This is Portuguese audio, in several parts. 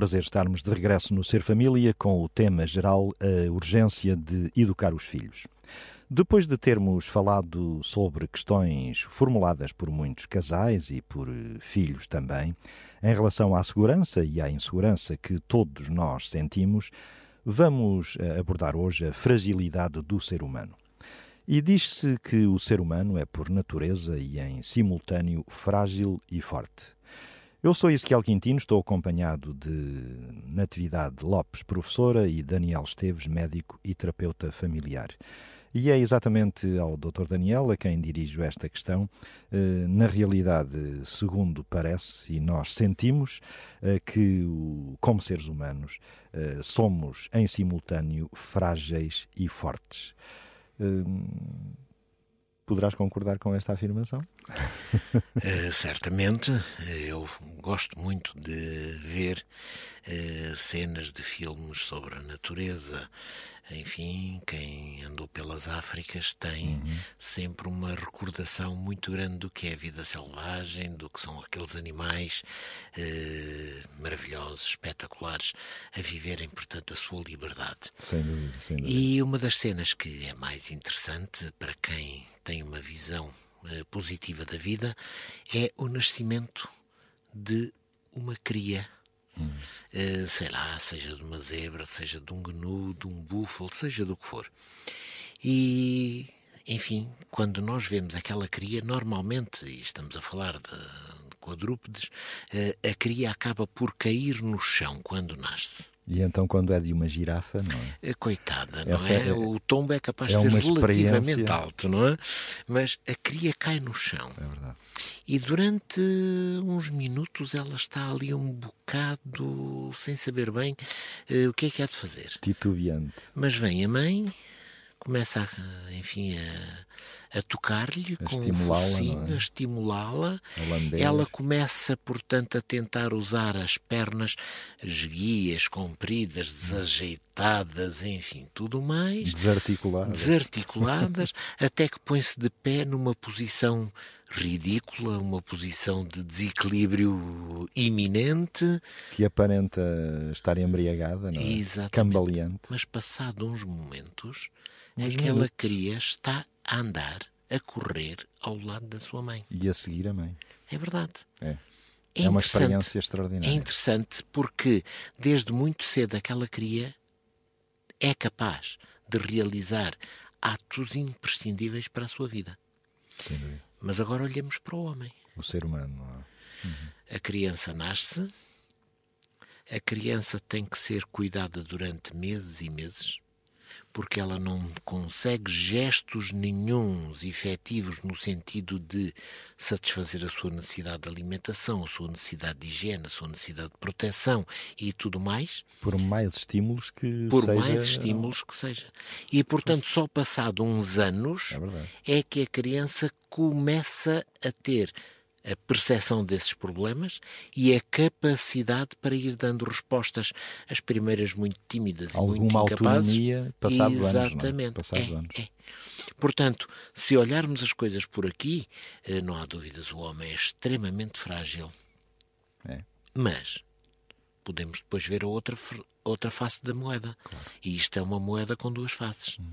Prazer estarmos de regresso no Ser Família com o tema geral a urgência de educar os filhos. Depois de termos falado sobre questões formuladas por muitos casais e por filhos também, em relação à segurança e à insegurança que todos nós sentimos, vamos abordar hoje a fragilidade do ser humano. E diz-se que o ser humano é, por natureza e em simultâneo, frágil e forte. Eu sou Ezequiel Quintino, estou acompanhado de Natividade Lopes, professora, e Daniel Esteves, médico e terapeuta familiar. E é exatamente ao Dr. Daniel a quem dirijo esta questão. Na realidade, segundo parece e nós sentimos, que, como seres humanos, somos em simultâneo frágeis e fortes. Poderás concordar com esta afirmação? Uh, certamente. Eu gosto muito de ver uh, cenas de filmes sobre a natureza. Enfim, quem andou pelas Áfricas tem uhum. sempre uma recordação muito grande do que é a vida selvagem, do que são aqueles animais uh, maravilhosos, espetaculares, a viverem, portanto, a sua liberdade. Sem dúvida, sem dúvida. E uma das cenas que é mais interessante para quem tem uma visão uh, positiva da vida é o nascimento de uma cria Uh, sei lá, seja de uma zebra, seja de um gnu, de um búfalo, seja do que for. E, enfim, quando nós vemos aquela cria, normalmente, e estamos a falar de, de quadrúpedes, uh, a cria acaba por cair no chão quando nasce. E então, quando é de uma girafa, não é? Coitada, não é? é? O tombo é capaz é de ser relativamente alto, não é? Mas a cria cai no chão. É verdade. E durante uns minutos ela está ali um bocado sem saber bem uh, o que é que há de fazer. Titubeante. Mas vem a mãe, começa, a, enfim, a, a tocar-lhe com estimulá-la, focinho, é? a estimulá-la. Ela começa, portanto, a tentar usar as pernas esguias, compridas, desajeitadas, enfim, tudo mais. Desarticuladas. Desarticuladas, até que põe-se de pé numa posição ridícula, uma posição de desequilíbrio iminente. Que aparenta estar embriagada, não é? Exatamente. Cambaleante. Mas passado uns momentos, uns aquela minutos. cria está a andar, a correr ao lado da sua mãe. E a seguir a mãe. É verdade. É. É, é uma experiência extraordinária. É interessante porque desde muito cedo aquela cria é capaz de realizar atos imprescindíveis para a sua vida. Sem dúvida. Mas agora olhemos para o homem. O ser humano. Uhum. A criança nasce, a criança tem que ser cuidada durante meses e meses, porque ela não consegue gestos nenhums efetivos no sentido de satisfazer a sua necessidade de alimentação, a sua necessidade de higiene, a sua necessidade de proteção e tudo mais. Por mais estímulos que Por seja... mais estímulos que seja. E, portanto, só passado uns anos é, é que a criança começa a ter a percepção desses problemas e a capacidade para ir dando respostas, as primeiras muito tímidas Alguma e muito incapazes. autonomia passado Exatamente. anos. É? Passado é. É. Portanto, se olharmos as coisas por aqui, eh, não há dúvidas, o homem é extremamente frágil. É. Mas podemos depois ver a outra, outra face da moeda. Claro. E isto é uma moeda com duas faces. Hum.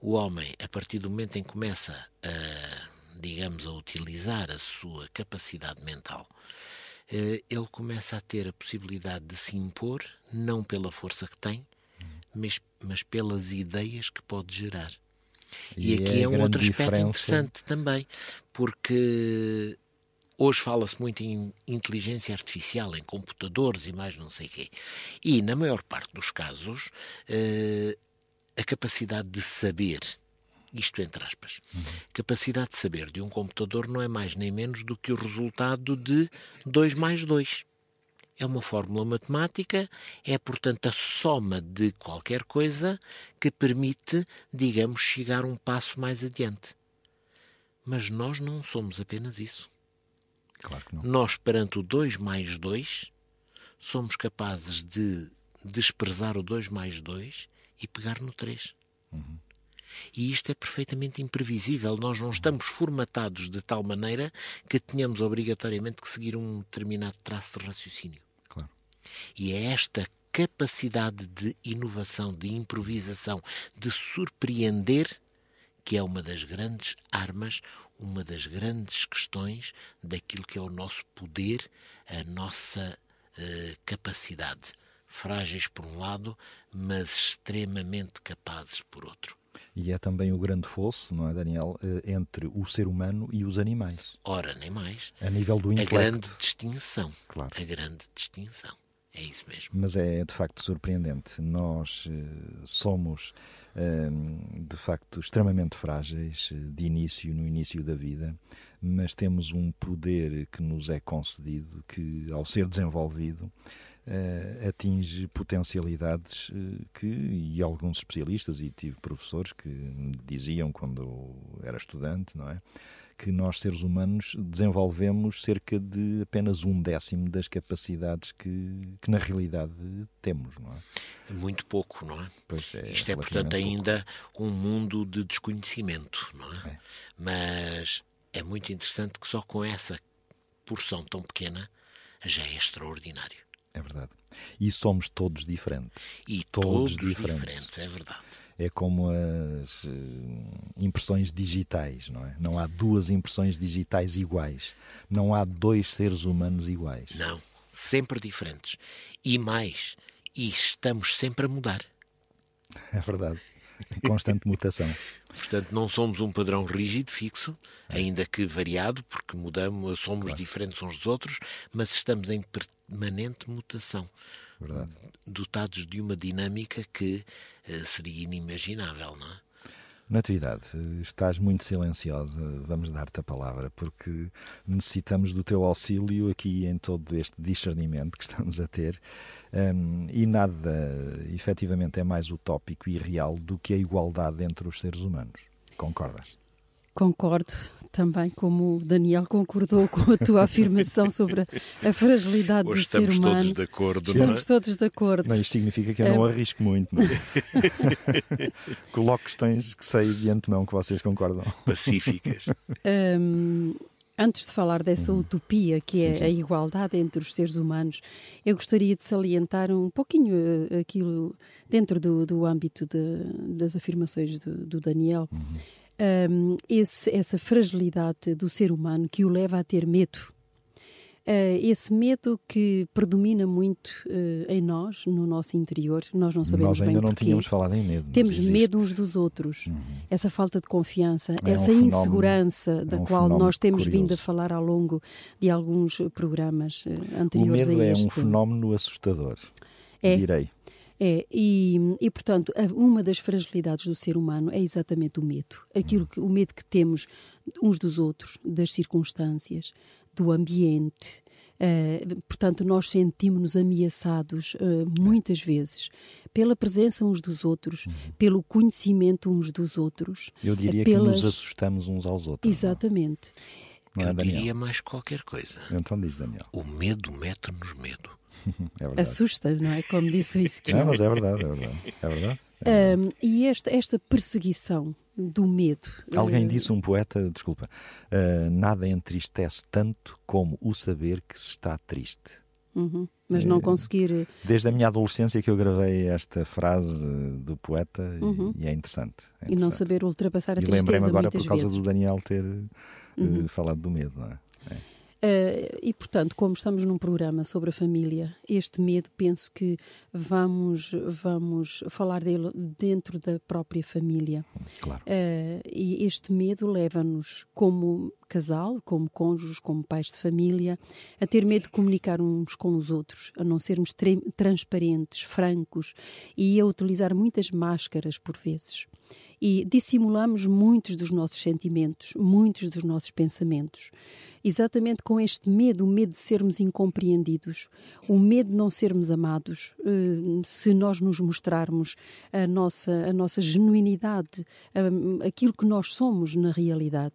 O homem, a partir do momento em que começa a digamos, a utilizar a sua capacidade mental, ele começa a ter a possibilidade de se impor, não pela força que tem, mas, mas pelas ideias que pode gerar. E, E aqui é é um outro aspecto diferença. interessante também, porque hoje fala-se muito em inteligência artificial, em computadores e mais não sei o quê. E, na maior parte dos casos, eh, a capacidade de saber isto entre aspas. Uhum. Capacidade de saber de um computador não é mais nem menos do que o resultado de 2 mais 2. É uma fórmula matemática, é, portanto, a soma de qualquer coisa que permite, digamos, chegar um passo mais adiante. Mas nós não somos apenas isso. Claro que não. Nós, perante o 2 mais 2, somos capazes de desprezar o 2 mais 2 e pegar no 3. Uhum. E isto é perfeitamente imprevisível. Nós não estamos formatados de tal maneira que tenhamos obrigatoriamente que seguir um determinado traço de raciocínio. Claro. E é esta capacidade de inovação, de improvisação, de surpreender que é uma das grandes armas, uma das grandes questões daquilo que é o nosso poder, a nossa uh, capacidade. Frágeis por um lado, mas extremamente capazes por outro. E é também o grande fosso, não é, Daniel, eh, entre o ser humano e os animais. Ora, nem mais. A nível do intelecto. A grande distinção. Claro. A grande distinção. É isso mesmo. Mas é de facto surpreendente. Nós uh, somos uh, de facto extremamente frágeis uh, de início, no início da vida, mas temos um poder que nos é concedido, que ao ser desenvolvido uh, atinge potencialidades uh, que, e alguns especialistas, e tive professores que me diziam quando eu era estudante, não é? Que nós, seres humanos, desenvolvemos cerca de apenas um décimo das capacidades que, que na realidade temos, não é? Muito pouco, não é? Pois é Isto é, portanto, ainda um mundo de desconhecimento, não é? é? Mas é muito interessante que só com essa porção tão pequena já é extraordinário. É verdade. E somos todos diferentes. E todos, todos diferentes. diferentes. é verdade. É como as uh, impressões digitais, não é? Não há duas impressões digitais iguais. Não há dois seres humanos iguais. Não, sempre diferentes. E mais, e estamos sempre a mudar. É verdade. Constante mutação. Portanto, não somos um padrão rígido, fixo, ainda que variado, porque mudamos, somos claro. diferentes uns dos outros, mas estamos em permanente mutação. Verdade. Dotados de uma dinâmica que uh, seria inimaginável, não é? Natividade, estás muito silenciosa, vamos dar-te a palavra, porque necessitamos do teu auxílio aqui em todo este discernimento que estamos a ter. Um, e nada, efetivamente, é mais utópico e real do que a igualdade entre os seres humanos. Concordas? Concordo também, como o Daniel concordou com a tua afirmação sobre a, fragilidade Hoje do ser humano. Estamos todos de acordo. Estamos é? todos de acordo. Mas isto significa que eu não arrisco muito. Não é? Coloco questões que sei de antemão que vocês concordam. Pacíficas. Um, Antes de falar dessa uhum. utopia que é sim, sim. a igualdade entre os seres humanos, eu gostaria de salientar um pouquinho uh, aquilo dentro do, do âmbito de, das afirmações do, do Daniel. Uhum um, esse, essa fragilidade do ser humano que o leva a ter medo. Uh, esse medo que predomina muito uh, em nós, no nosso interior, nós não sabemos bem Nós ainda não porquê. tínhamos falado em medo. Temos medo uns dos outros. Uhum. Essa falta de confiança, é essa um insegurança fenómeno, da é um qual nós temos curioso. vindo a falar ao longo de alguns programas uh, anteriores o medo a é este. um fenómeno assustador, é. direi. É, e, e portanto, uma das fragilidades do ser humano é exatamente o medo. Aquilo que, o medo que temos uns dos outros, das circunstâncias, do ambiente. Uh, portanto, nós sentimos-nos ameaçados uh, muitas vezes pela presença uns dos outros, uhum. pelo conhecimento uns dos outros. Eu diria pelas... que nos assustamos uns aos outros. Exatamente. Não é, Eu diria mais qualquer coisa. Então diz, Daniel. O medo mete-nos medo. É. Assusta, não é? Como disse o Ezequiel. Não, mas é verdade, é verdade. É verdade. É Um, e esta, esta perseguição do medo. Alguém uh, disse, um poeta, desculpa, uh, nada entristece tanto como o saber que se está triste. Uhum, mas não Eh, conseguir. Desde a minha adolescência que eu gravei esta frase do poeta Uhum. e é interessante. é E não interessante. saber ultrapassar a E tristeza lembrei-me agora por causa vezes. do Daniel ter uh, Uhum. falado do medo, não é? Uh, e, portanto, como estamos num programa sobre a família, este medo penso que vamos, vamos falar dele dentro da própria família. Claro. Uh, e este medo leva-nos, como casal, como cônjuges, como pais de família, a ter medo de comunicar uns com os outros, a não sermos transparentes, francos e a utilizar muitas máscaras por vezes e dissimulamos muitos dos nossos sentimentos, muitos dos nossos pensamentos. Exatamente com este medo, o medo de sermos incompreendidos, o medo de não sermos amados, eh, se nós nos mostrarmos a nossa, a nossa genuinidade, aquilo que nós somos na realidade.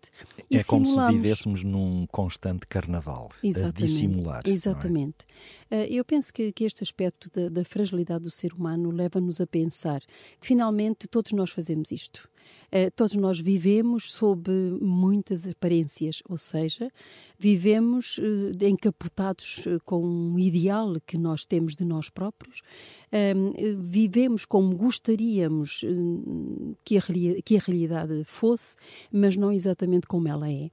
E é como simulamos... se vivêssemos num constante carnaval, Exatamente. a dissimular. É? Exatamente. É? Eu penso que, que este aspecto da, da fragilidade do ser humano leva-nos a pensar que finalmente todos nós fazemos isto todos nós vivemos sob muitas aparências, ou seja, vivemos uh, encapotados uh, com um ideal que nós temos de nós próprios, vivemos como gostaríamos que a realidade fosse, mas não exatamente como ela é.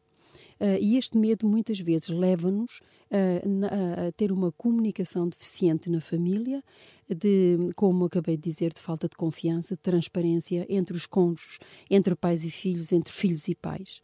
e este medo muitas vezes leva-nos a, a, ter uma comunicação deficiente na família, de, como acabei de dizer, de falta de confiança, de transparência entre os cônjuges, entre pais e filhos, entre filhos e pais.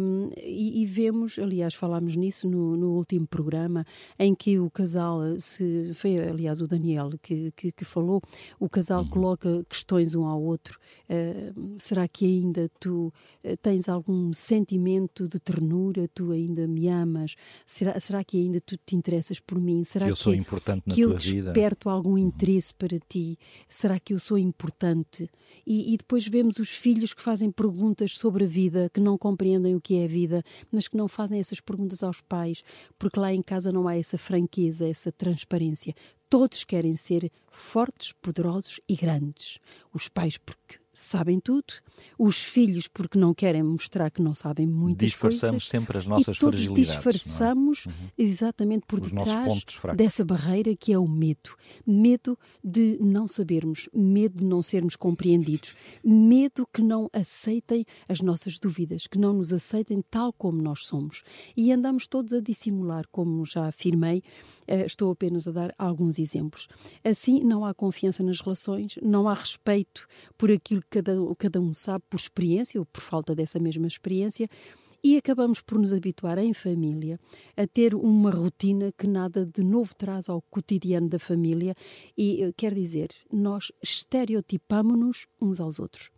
Um, e, e, vemos, aliás, falámos nisso no, no, último programa, em que o casal, se, foi aliás o Daniel que, que, que falou, o casal uhum. coloca questões um ao outro. Uh, será que ainda tu uh, tens algum sentimento de ternura? Tu ainda me amas? Será, será que ainda tu te interessas por mim? Será que eu sou importante na que tua eu desperto algum uhum. interesse para ti? Será que eu sou importante? E, e depois vemos os filhos que fazem perguntas sobre a vida, que não compreendem compreendem o que é a vida, mas que não fazem essas perguntas aos pais, porque lá em casa não há essa franqueza, essa transparência. Todos querem ser fortes, poderosos e grandes. Os pais, porque sabem tudo, os filhos porque não querem mostrar que não sabem muitas Disfarçamos coisas. sempre as nossas e todos. É? disfarçamos é? uhum. exatamente por Os detrás dessa barreira que é o medo. Medo de não sabermos, medo de não sermos compreendidos, medo que não aceitem as nossas dúvidas, que não nos aceitem tal como nós somos. E andamos todos a dissimular, como já afirmei, eh, estou apenas a dar alguns exemplos. Assim, não há confiança nas relações, não há respeito por aquilo cada, cada um sabe por experiência ou por falta dessa mesma experiência, e acabamos por nos habituar em família a ter uma rotina que nada de novo traz ao cotidiano da família e eh, quer dizer, nós estereotipamos-nos uns aos outros.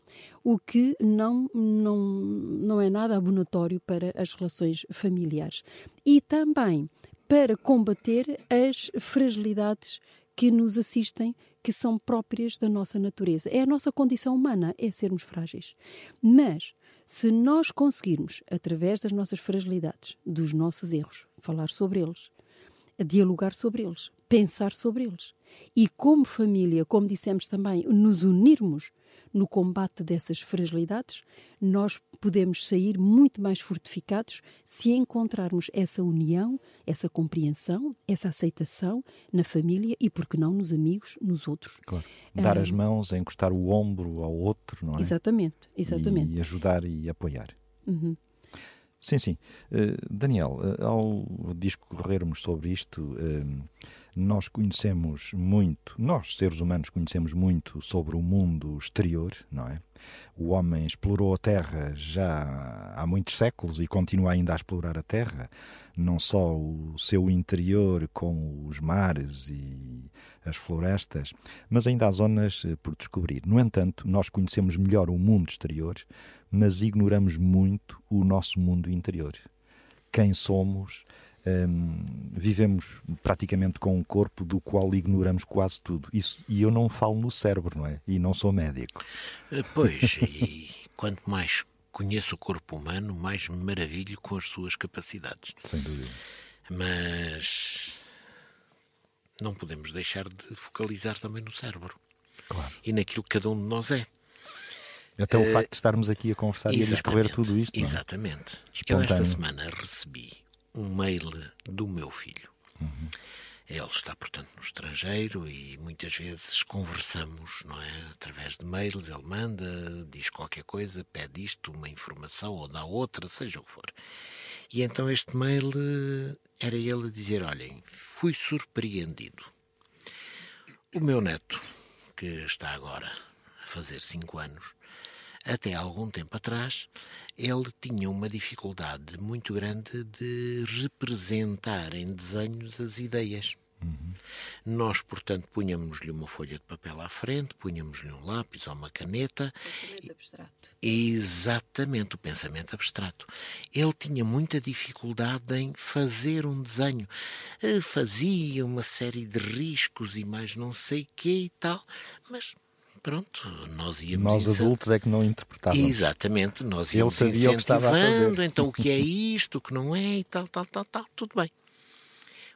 O que não, não, não é nada abonatório para as relações familiares. E também para combater as fragilidades que nos assistem que são próprias da nossa natureza. É a nossa condição humana, é sermos frágeis. Mas, se nós conseguirmos, através das nossas fragilidades, dos nossos erros, falar sobre eles, dialogar sobre eles, pensar sobre eles, e como família, como dissemos também, nos unirmos no combate dessas fragilidades, nós podemos sair muito mais fortificados se encontrarmos essa união, essa compreensão, essa aceitação na família e, por que não, nos amigos, nos outros. Claro. Dar as mãos, encostar o ombro ao outro, não é? Exatamente, exatamente. E ajudar e apoiar. Uhum. Sim, sim. Uh, Daniel, uh, ao discorrermos sobre isto, uh, nós conhecemos muito, nós, seres humanos, conhecemos muito sobre o mundo exterior, não é? O homem explorou a Terra já há muitos séculos e continua ainda a explorar a Terra, não só o seu interior, como os mares e as florestas, mas ainda há zonas por descobrir. No entanto, nós conhecemos melhor o mundo exterior mas ignoramos muito o nosso mundo interior. Quem somos, vivemos praticamente com um corpo do qual ignoramos quase tudo. Isso, e eu não falo no cérebro, não é? E não sou médico. Eh, pois, e quanto mais conheço o corpo humano, mais me maravilho com as suas capacidades. Sem dúvida. Mas não podemos deixar de focalizar também no cérebro. Claro. E naquilo que cada um de nós é. Até o uh, facto de estarmos aqui a conversar e a discorrer tudo isto. É? Exatamente. Eu esta semana recebi um mail do meu filho. Uhum. Ele está, portanto, no estrangeiro e muitas vezes conversamos, não é? Através de mails, ele manda, diz qualquer coisa, pede isto, uma informação ou dá outra, seja o que for. E então este mail eh, era ele a dizer: Olhem, fui surpreendido. O meu neto, que está agora a fazer cinco anos, até algum tempo atrás, ele tinha uma dificuldade muito grande de representar em desenhos as ideias. Uhum. Nós, portanto, punhamos-lhe uma folha de papel à frente, punhamos-lhe um lápis ou uma caneta. Pensamento abstrato. Exatamente, o pensamento abstrato. Ele tinha muita dificuldade em fazer um desenho. Eh, fazia uma série de riscos e mais não sei quê e tal, mas pronto, nós íamos... Nós adultos é que não interpretávamos. Exatamente, nós íamos Ele sabia o que então o que é isto, o que não é e tal, tal, tal, tal, tudo bem.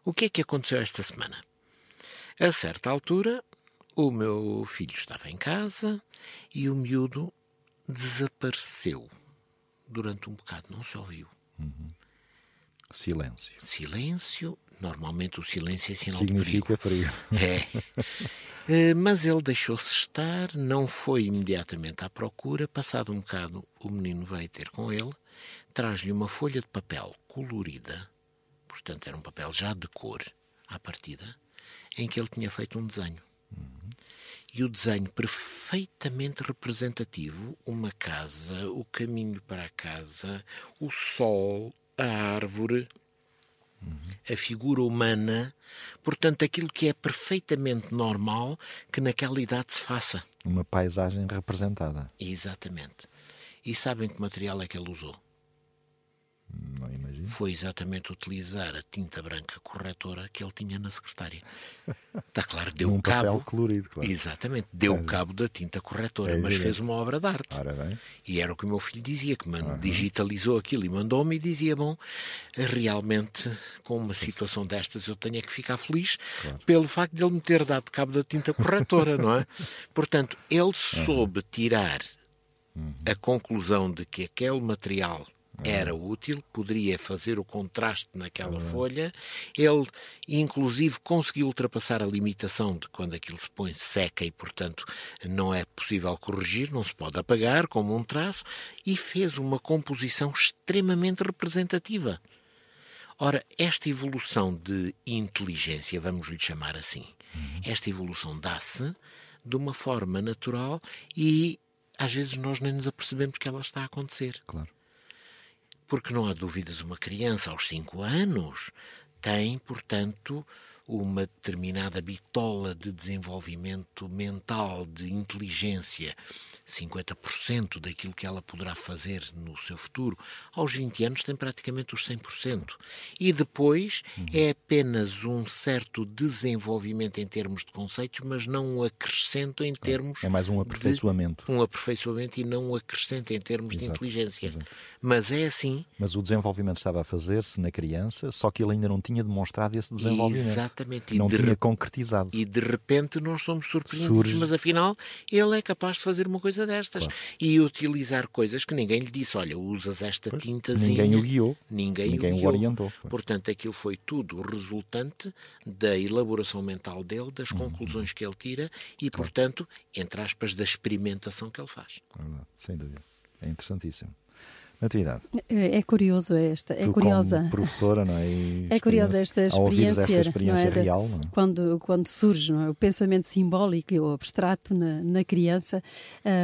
O que é que aconteceu esta semana? A certa altura, o meu filho estava em casa e o miúdo desapareceu durante um bocado, não se ouviu. Uhum. Silêncio. Silêncio. Normalmente o silêncio é sinal Significa de perigo. perigo. É. Eh, mas ele deixou-se estar, não foi imediatamente à procura. Passado um bocado, o menino veio ter com ele, traz-lhe uma folha de papel colorida portanto era um papel já de cor, à partida, em que ele tinha feito um desenho. Uhum. E o desenho perfeitamente representativo, uma casa, o caminho para a casa, o sol, a árvore. A figura humana, portanto, aquilo que é perfeitamente normal que naquela idade se faça. Uma paisagem representada. Exatamente. E sabem que material é que ele usou? Não imagino. Foi exatamente utilizar a tinta branca corretora que ele tinha na secretária. Está claro, deu um cabo. Papel colorido, claro. Exatamente, deu o cabo da tinta corretora, é mas fez uma obra de arte. E era o que o meu filho dizia, que uhum. digitalizou aquilo e mandou-me e dizia: Bom, realmente, com uma situação destas, eu tenho é que ficar feliz claro. pelo facto de ele me ter dado cabo da tinta corretora, não é? Portanto, ele soube tirar uhum. a conclusão de que aquele material era útil, poderia fazer o contraste naquela uhum. folha. Ele, inclusive, conseguiu ultrapassar a limitação de quando aquilo se põe seca e, portanto, não é possível corrigir, não se pode apagar como um traço, e fez uma composição extremamente representativa. Ora, esta evolução de inteligência, vamos lhe chamar assim, uhum. esta evolução dá-se de uma forma natural e às vezes nós nem nos apercebemos que ela está a acontecer. Claro. Porque não há dúvidas, uma criança aos 5 anos tem, portanto, uma determinada bitola de desenvolvimento mental, de inteligência, 50% daquilo que ela poderá fazer no seu futuro, aos 20 anos tem praticamente os 100%. E depois uhum. é apenas um certo desenvolvimento em termos de conceitos, mas não um acrescento em é, termos. É, mais um aperfeiçoamento. um aperfeiçoamento e não um acrescento em termos Exato. de inteligência. Exato. Mas é assim. Mas o desenvolvimento estava a fazer-se na criança, só que ele ainda não tinha demonstrado esse desenvolvimento. Exatamente. E não tinha concretizado. E de repente nós somos surpreendidos, Surge... mas afinal ele é capaz de fazer uma coisa destas claro. e utilizar coisas que ninguém lhe disse. Olha, usas esta pois, tintazinha. Ninguém o guiou. Ninguém, ninguém o, guiou. o orientou. Pois. Portanto, aquilo foi tudo resultante da elaboração mental dele, das uhum. conclusões que ele tira e, claro. portanto, entre aspas, da experimentação que ele faz. É sem dúvida. É interessantíssimo. Natividade. É, é curioso esta, é tu curiosa. professora, não é? é curiosa esta experiência, esta experiência não é? real, não é? Quando, quando surge não é? o pensamento simbólico ou abstrato na, na criança,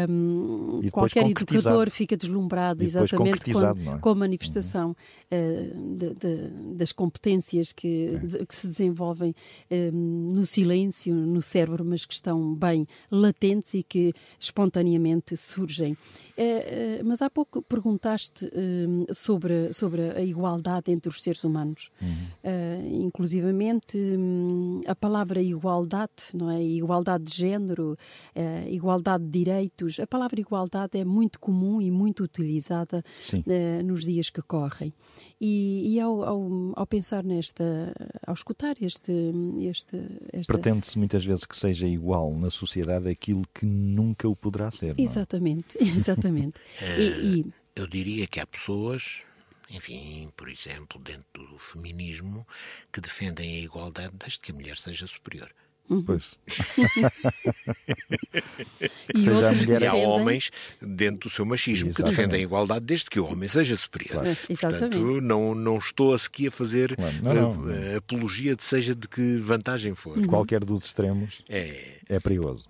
um, qualquer educador fica deslumbrado exatamente com, é? com, a manifestação uhum. uh, de, de, das competências que, é. de, que se desenvolvem um, no silêncio, no cérebro, mas que estão bem latentes e que espontaneamente surgem. Uh, uh, mas há pouco perguntaste falaste uh, sobre, sobre a igualdade entre os seres humanos. Uhum. Uh, inclusivamente, um, a palavra igualdade, não é? Igualdade de género, uh, igualdade de direitos. A palavra igualdade é muito comum e muito utilizada uh, nos dias que correm. E, e ao, ao, ao, pensar nesta, ao escutar este. este esta... Pretende-se muitas vezes que seja igual na sociedade aquilo que nunca o poderá ser. É? Exatamente, exatamente. e, e eu diria que há pessoas, enfim, por exemplo, dentro do feminismo, que defendem a igualdade desde que a mulher seja superior. Uhum. Pois. e seja a mulher... há homens dentro do seu machismo Exatamente. que defendem a igualdade desde que o homem seja superior. Claro. Portanto, não, não estou a seguir a fazer claro. não, não, não. apologia de seja de que vantagem for. Qualquer dos extremos é, é perigoso.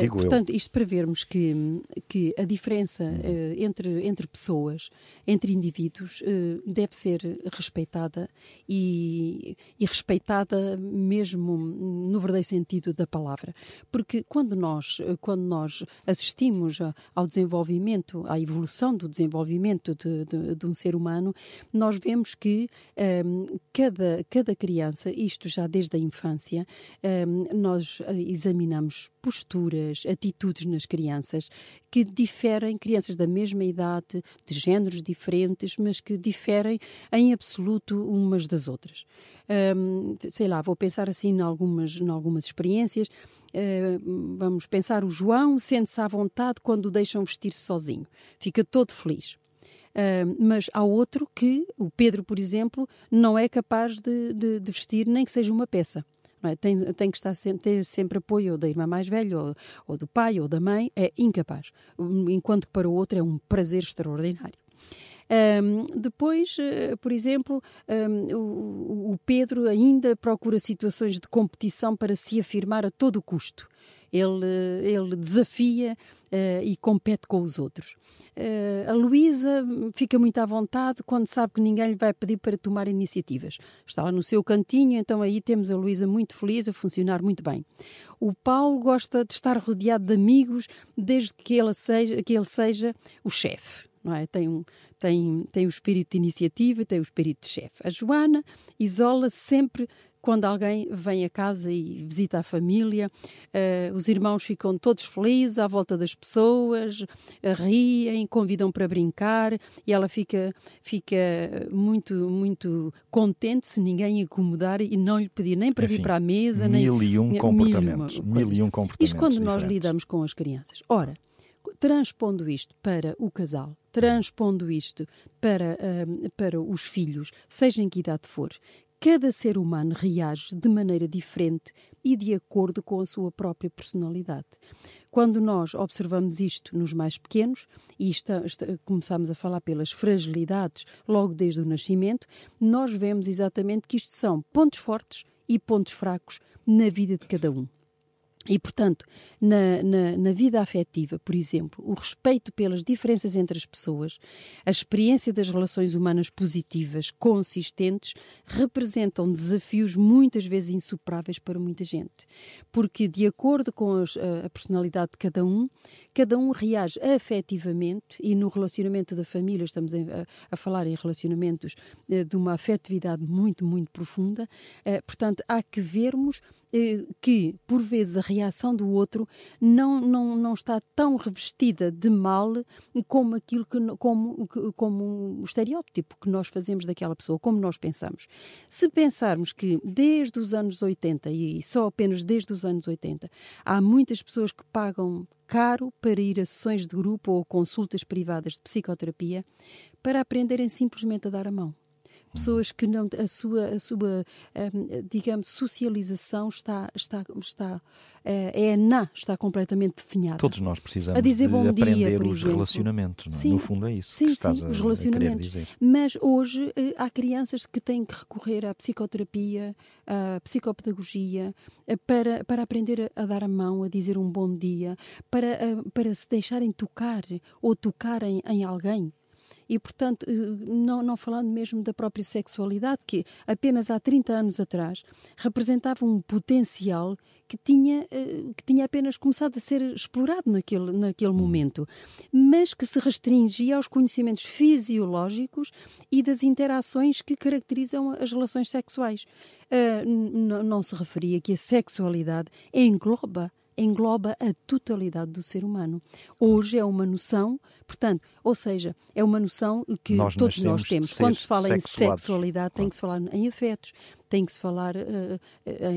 Digo Portanto, eu. isto para vermos que, que a diferença Uhum. uh, entre, entre pessoas, entre indivíduos, uh, deve ser respeitada e, e, respeitada mesmo no verdadeiro sentido da palavra. Porque quando nós, quando nós assistimos ao desenvolvimento, à evolução do desenvolvimento de, de, de um ser humano, nós vemos que um, cada, cada criança, isto já desde a infância, um, nós examinamos posturas, atitudes nas crianças que diferem, crianças da mesma idade, de géneros diferentes, mas que diferem em absoluto umas das outras. Um, sei lá, vou pensar assim em algumas, em algumas experiências. Uh, vamos pensar, o João sente-se à vontade quando o deixam vestir-se sozinho. Fica todo feliz. Uh, mas há outro que, o Pedro, por exemplo, não é capaz de, de, de vestir nem que seja uma peça. É? Tem, tem, que estar sempre, ter sempre apoio da irmã mais velha, ou, ou, do pai, ou da mãe, é incapaz. Enquanto que para o outro é um prazer extraordinário. Um, depois, uh, por exemplo, um, o, o, Pedro ainda procura situações de competição para se afirmar a todo custo. Ele, ele desafia uh, e compete com os outros. Uh, a Luísa fica muito à vontade quando sabe que ninguém lhe vai pedir para tomar iniciativas. Está lá no seu cantinho, então aí temos a Luísa muito feliz, a funcionar muito bem. O Paulo gosta de estar rodeado de amigos desde que ele seja, que ele seja o chefe. É? tem, um, tem, tem o espírito de iniciativa, tem o espírito de chefe. A Joana isola-se sempre quando alguém vem a casa e visita a família, uh, os irmãos ficam todos felizes à volta das pessoas, uh, riem, convidam para brincar e ela fica, fica muito, muito contente se ninguém incomodar e não lhe pedir nem para Enfim, vir para a mesa. Mil nem, e um comportamentos. Mil, mil e um comportamentos. Isto quando nós diferentes. lidamos com as crianças. Ora, transpondo isto para o casal, transpondo isto para, uh, para os filhos, seja em que idade for, cada ser humano reage de maneira diferente e de acordo com a sua própria personalidade. Quando nós observamos isto nos mais pequenos, e está, está, começamos a falar pelas fragilidades logo desde o nascimento, nós vemos exatamente que isto são pontos fortes e pontos fracos na vida de cada um. E, portanto, na, na, na, vida afetiva, por exemplo, o respeito pelas diferenças entre as pessoas, a experiência das relações humanas positivas, consistentes, representam desafios muitas vezes insuperáveis para muita gente. Porque, de acordo com as, a, a personalidade de cada um, cada um reage afetivamente e no relacionamento da família, estamos a, a falar em relacionamentos eh, de uma afetividade muito, muito profunda. Eh, portanto, há que vermos que, por vezes, a reação do outro não, não, não está tão revestida de mal como aquilo que como, como o estereótipo que nós fazemos daquela pessoa, como nós pensamos. Se pensarmos que desde os anos 80 e só apenas desde os anos 80 há muitas pessoas que pagam caro para ir a sessões de grupo ou consultas privadas de psicoterapia para aprenderem simplesmente a dar a mão pessoas que não a sua a sua um, digamos socialização está está está é na está completamente definhada. Todos nós precisamos a dizer de bom aprender dia, por os exemplo. relacionamentos não é? Sim, no fundo é isso sim, que estás sim, a, os relacionamentos. mas hoje eh, há crianças que têm que recorrer à psicoterapia à psicopedagogia eh, para para aprender a, dar a mão a dizer um bom dia para eh, para se deixarem tocar ou tocarem em alguém e, portanto, não, não falando mesmo da própria sexualidade, que apenas há 30 anos atrás representava um potencial que tinha, que tinha apenas começado a ser explorado naquele, naquele momento, mas que se restringia aos conhecimentos fisiológicos e das interações que caracterizam as relações sexuais. Uh, não se referia que a sexualidade engloba engloba a totalidade do ser humano. Hoje é uma noção, portanto, ou seja, é uma noção que nós todos nós temos. Quando se fala em sexualidade, tem que se falar em afetos, tem que se falar uh,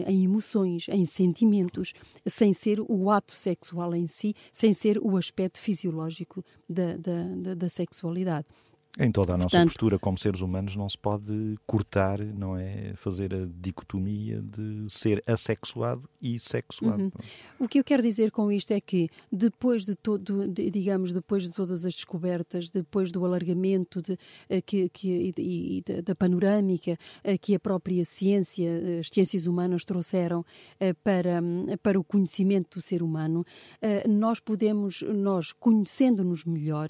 em emoções, em sentimentos, sem ser o ato sexual em si, sem ser o aspecto fisiológico da, da, da, da sexualidade. Em toda a nossa Portanto, postura como seres humanos não se pode cortar, não é? Fazer a dicotomia de ser assexuado e sexuado. Uhum. O que eu quero dizer com isto é que depois de todo, de, digamos, depois de todas as descobertas, depois do alargamento de, eh, que, que, e, e da panorâmica eh, que a própria ciência, eh, as ciências humanas trouxeram para, para o conhecimento do ser humano, nós podemos, nós conhecendo-nos melhor,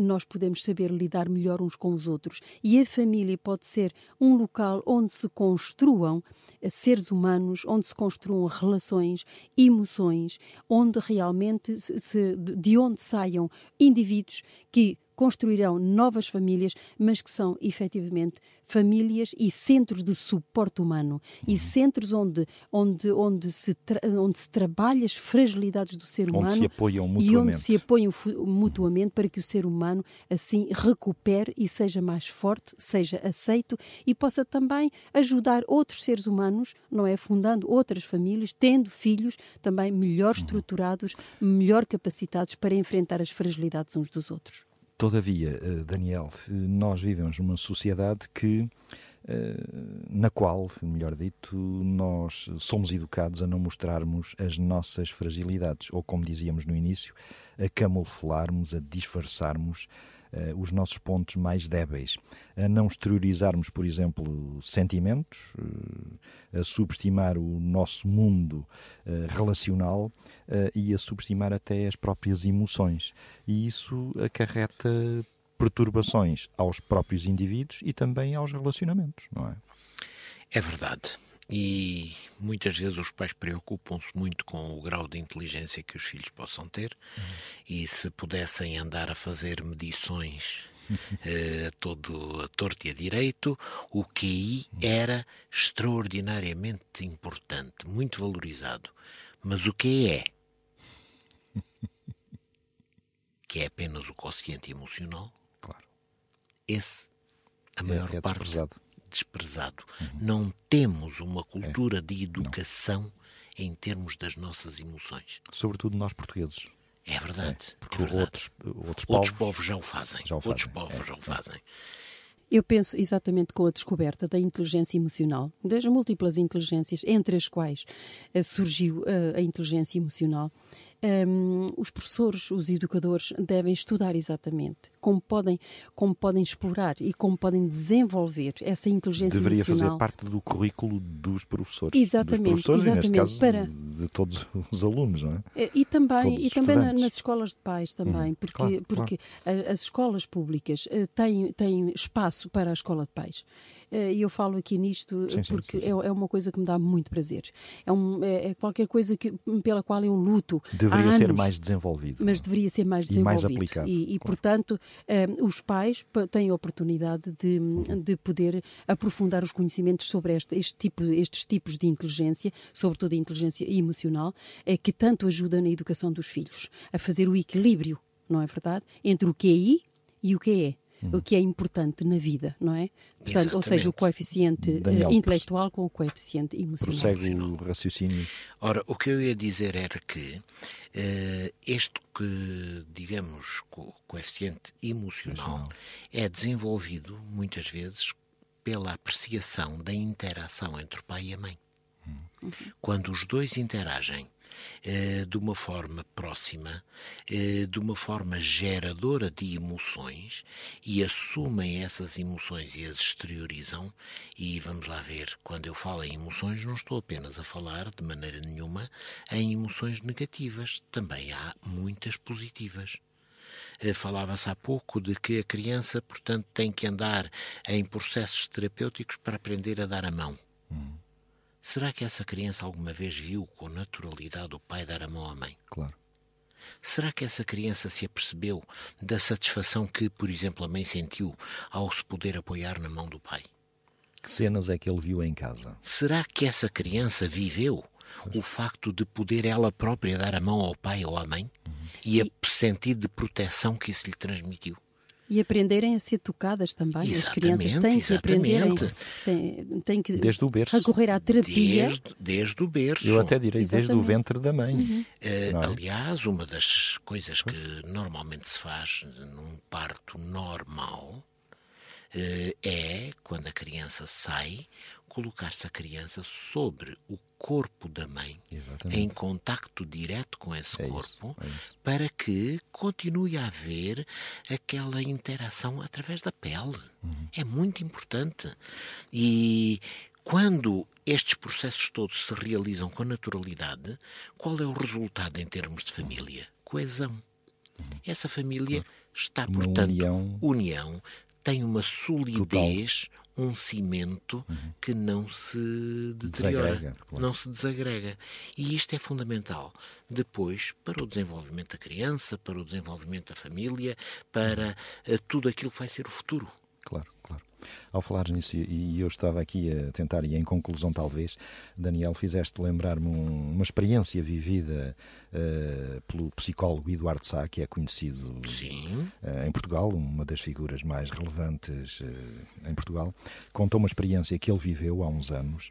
nós podemos saber lidar melhor uns com os outros. E a família pode ser um local onde se construam eh, seres humanos, onde se construam relações, emoções, onde realmente se, de onde saiam indivíduos que construirão novas famílias, mas que são efetivamente famílias e centros de suporte humano e uhum. centros onde, onde, onde, se, onde se trabalha as fragilidades do ser humano onde se apoiam mutuamente. e onde se apoiam mutuamente para que o ser humano assim recupere e seja mais forte, seja aceito e possa também ajudar outros seres humanos, não é? Fundando outras famílias, tendo filhos também melhor uhum. estruturados, melhor capacitados para enfrentar as fragilidades uns dos outros. Todavia, eh, Daniel, nós vivemos numa sociedade que eh, na qual, melhor dito, nós somos educados a não mostrarmos as nossas fragilidades, ou como dizíamos no início, a camuflarmos, a disfarçarmos os nossos pontos mais débeis, a não exteriorizarmos, por exemplo, sentimentos, uh, a subestimar o nosso mundo uh, relacional e a subestimar até as próprias emoções. E isso acarreta perturbações aos próprios indivíduos e também aos relacionamentos, não é? É verdade. E muitas vezes os pais preocupam-se muito com o grau de inteligência que os filhos possam ter, uhum. e se pudessem andar a fazer medições uh, todo a torto e a direito, o QI era extraordinariamente importante, muito valorizado. Mas o que é? Que é apenas o quociente emocional? Claro. Esse, a maior é, é parte. Desprezado desprezado. Uhum. Não temos uma cultura é. de educação Não. em termos das nossas emoções. Sobretudo nós portugueses. É verdade. É, porque é verdade. Outros, outros, povos, povos, já o fazem. Já o fazem. Outros povos é, já o é. fazem. Eu penso exatamente com a descoberta da inteligência emocional, das múltiplas inteligências, entre as quais uh, surgiu uh, a inteligência emocional um, os professores, os educadores devem estudar exatamente como podem, como podem explorar e como podem desenvolver essa inteligência Deveria emocional. Deveria fazer parte do currículo dos professores. Exatamente, dos professores, exatamente. E, caso, para... de todos os alunos, não é? e também, e também nas escolas de pais também, hum, porque, claro, porque claro. as escolas públicas eh, têm, têm espaço para a escola de pais. Eh, e eu falo aqui nisto sim, porque sim, sim, é, é, uma coisa que me dá muito prazer. É, um, é, é qualquer coisa que, pela qual eu luto. Deveria ser mais desenvolvido. Mas deveria ser mais desenvolvido. E mais aplicado. E, e claro. portanto, um, eh, os pais têm a oportunidade de, de poder aprofundar os conhecimentos sobre este, este tipo, estes tipos de inteligência, sobretudo a inteligência emocional, é, que tanto ajuda na educação dos filhos, a fazer o equilíbrio, não é verdade? Entre o QI e o QE o que é importante na vida, não é? Portanto, ou seja, o coeficiente Daniel, intelectual com o coeficiente emocional. Prossegue o raciocínio. Ora, o que eu ia dizer era que uh, este que, digamos, co coeficiente emocional é desenvolvido muitas vezes pela apreciação da interação entre o pai e a mãe. Uhum. Quando os dois interagem eh, de uma forma próxima, eh, de uma forma geradora de emoções e assumem essas emoções e as exteriorizam. E vamos lá ver, quando eu falo em emoções, não estou apenas a falar de maneira nenhuma em emoções negativas, também há muitas positivas. Eh, falava-se há pouco de que a criança, portanto, tem que andar em processos terapêuticos para aprender a dar a mão. Será que essa criança alguma vez viu com naturalidade o pai dar a mão à mãe? Claro. Será que essa criança se apercebeu da satisfação que, por exemplo, a mãe sentiu ao se poder apoiar na mão do pai? Que cenas é que ele viu em casa? Será que essa criança viveu o facto de poder ela própria dar a mão ao pai ou à mãe uhum. e a sentido de proteção que isso lhe transmitiu? E aprenderem a ser tocadas também. Exatamente, As crianças têm que aprenderem, exatamente. têm, têm que Desde o berço. recorrer à terapia. Desde, desde o berço. Eu até direi desde o Exatamente. ventre da mãe. Eh, Não é? aliás, uma das coisas que normalmente se faz num parto normal eh, é, quando a criança sai, colocar-se a criança sobre o corpo da mãe, Exatamente. em contacto direto com esse É isso, corpo, é isso. para que continue a haver aquela interação através da pele. Uhum. É muito importante. E quando estes processos todos se realizam com naturalidade, qual é o resultado em termos de família? Coesão. Essa família está, Uhum. Uma portanto, união. união, tem uma solidez, um cimento que não se deteriora, Desagrega, claro. não se desagrega. E isto é fundamental depois para o desenvolvimento da criança, para o desenvolvimento da família, para eh, tudo aquilo que vai ser o futuro. Claro, claro. Ao falar nisso, e eu estava aqui a tentar, e em conclusão talvez, Daniel, fizeste lembrar-me um- uma experiência vivida eh, pelo psicólogo Eduardo Sá, que é conhecido eh, em Portugal, uma das figuras mais relevantes eh, em Portugal, contou uma experiência que ele viveu há uns anos,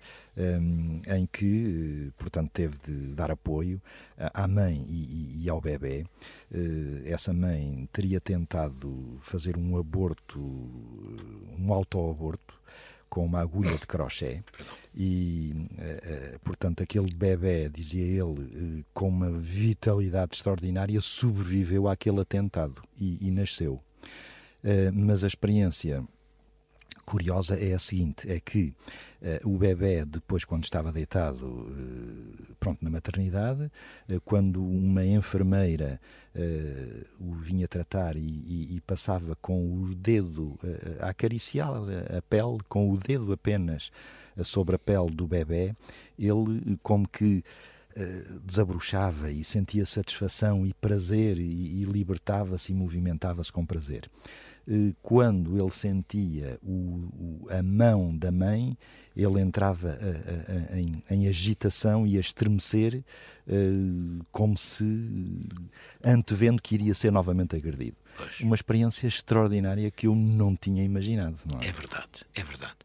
em que, eh, portanto, teve de dar apoio à à mãe e, e- ao bebê. Eh, Essa mãe teria tentado fazer um aborto, eh, um autoaborto, com uma agulha de crochê e, eh, eh, portanto, aquele bebê, dizia ele, eh, com uma vitalidade extraordinária, sobreviveu àquele atentado e, e nasceu. Eh, mas a experiência curiosa é a seguinte: é que eh, o bebê, depois, quando estava deitado eh, pronto, na maternidade, eh, quando uma enfermeira o vinha tratar e, e- e passava com o dedo a acariciar a pele, com o dedo apenas sobre a pele do bebê, ele como que desabrochava e sentia satisfação e prazer e, e libertava-se e movimentava-se com prazer. Eh, Quando ele sentia o- o- a mão da mãe, ele entrava a- a- a- em, em agitação e a estremecer, eh, como se antevendo que iria ser novamente agredido. Pois. Uma experiência extraordinária que eu não tinha imaginado. Não é? É verdade, é verdade.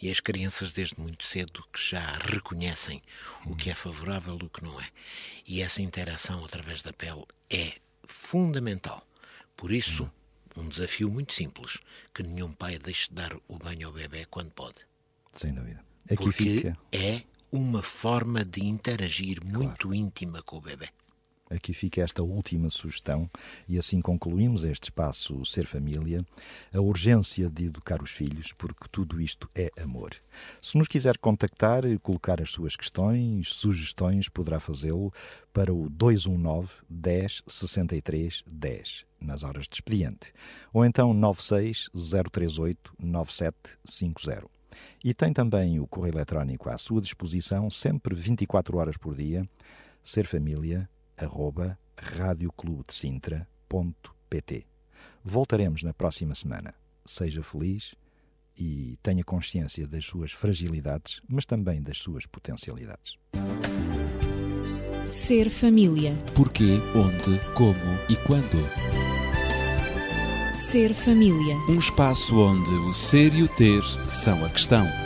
E as crianças, desde muito cedo, que já reconhecem o que é favorável e o que não é. E essa interação através da pele é fundamental. Por isso, um desafio muito simples: que nenhum pai deixe de dar o banho ao bebê quando pode. Sem dúvida. Aqui Porque fica. é uma forma de interagir muito íntima com o bebê. Aqui fica esta última sugestão e assim concluímos este espaço Ser Família, a urgência de educar os filhos, porque tudo isto é amor. Se nos quiser contactar e colocar as suas questões, sugestões, poderá fazê-lo para o 219 10 63 10, nas horas de expediente, ou então 96 038 9750. E tem também o correio eletrónico à sua disposição, sempre 24 horas por dia, serfamilia arroba radioclubedesintra.pt. Voltaremos na próxima semana. Seja feliz e tenha consciência das suas fragilidades, mas também das suas potencialidades. Ser família. Porquê, onde, como e quando. Ser família. Um espaço onde o ser e o ter são a questão.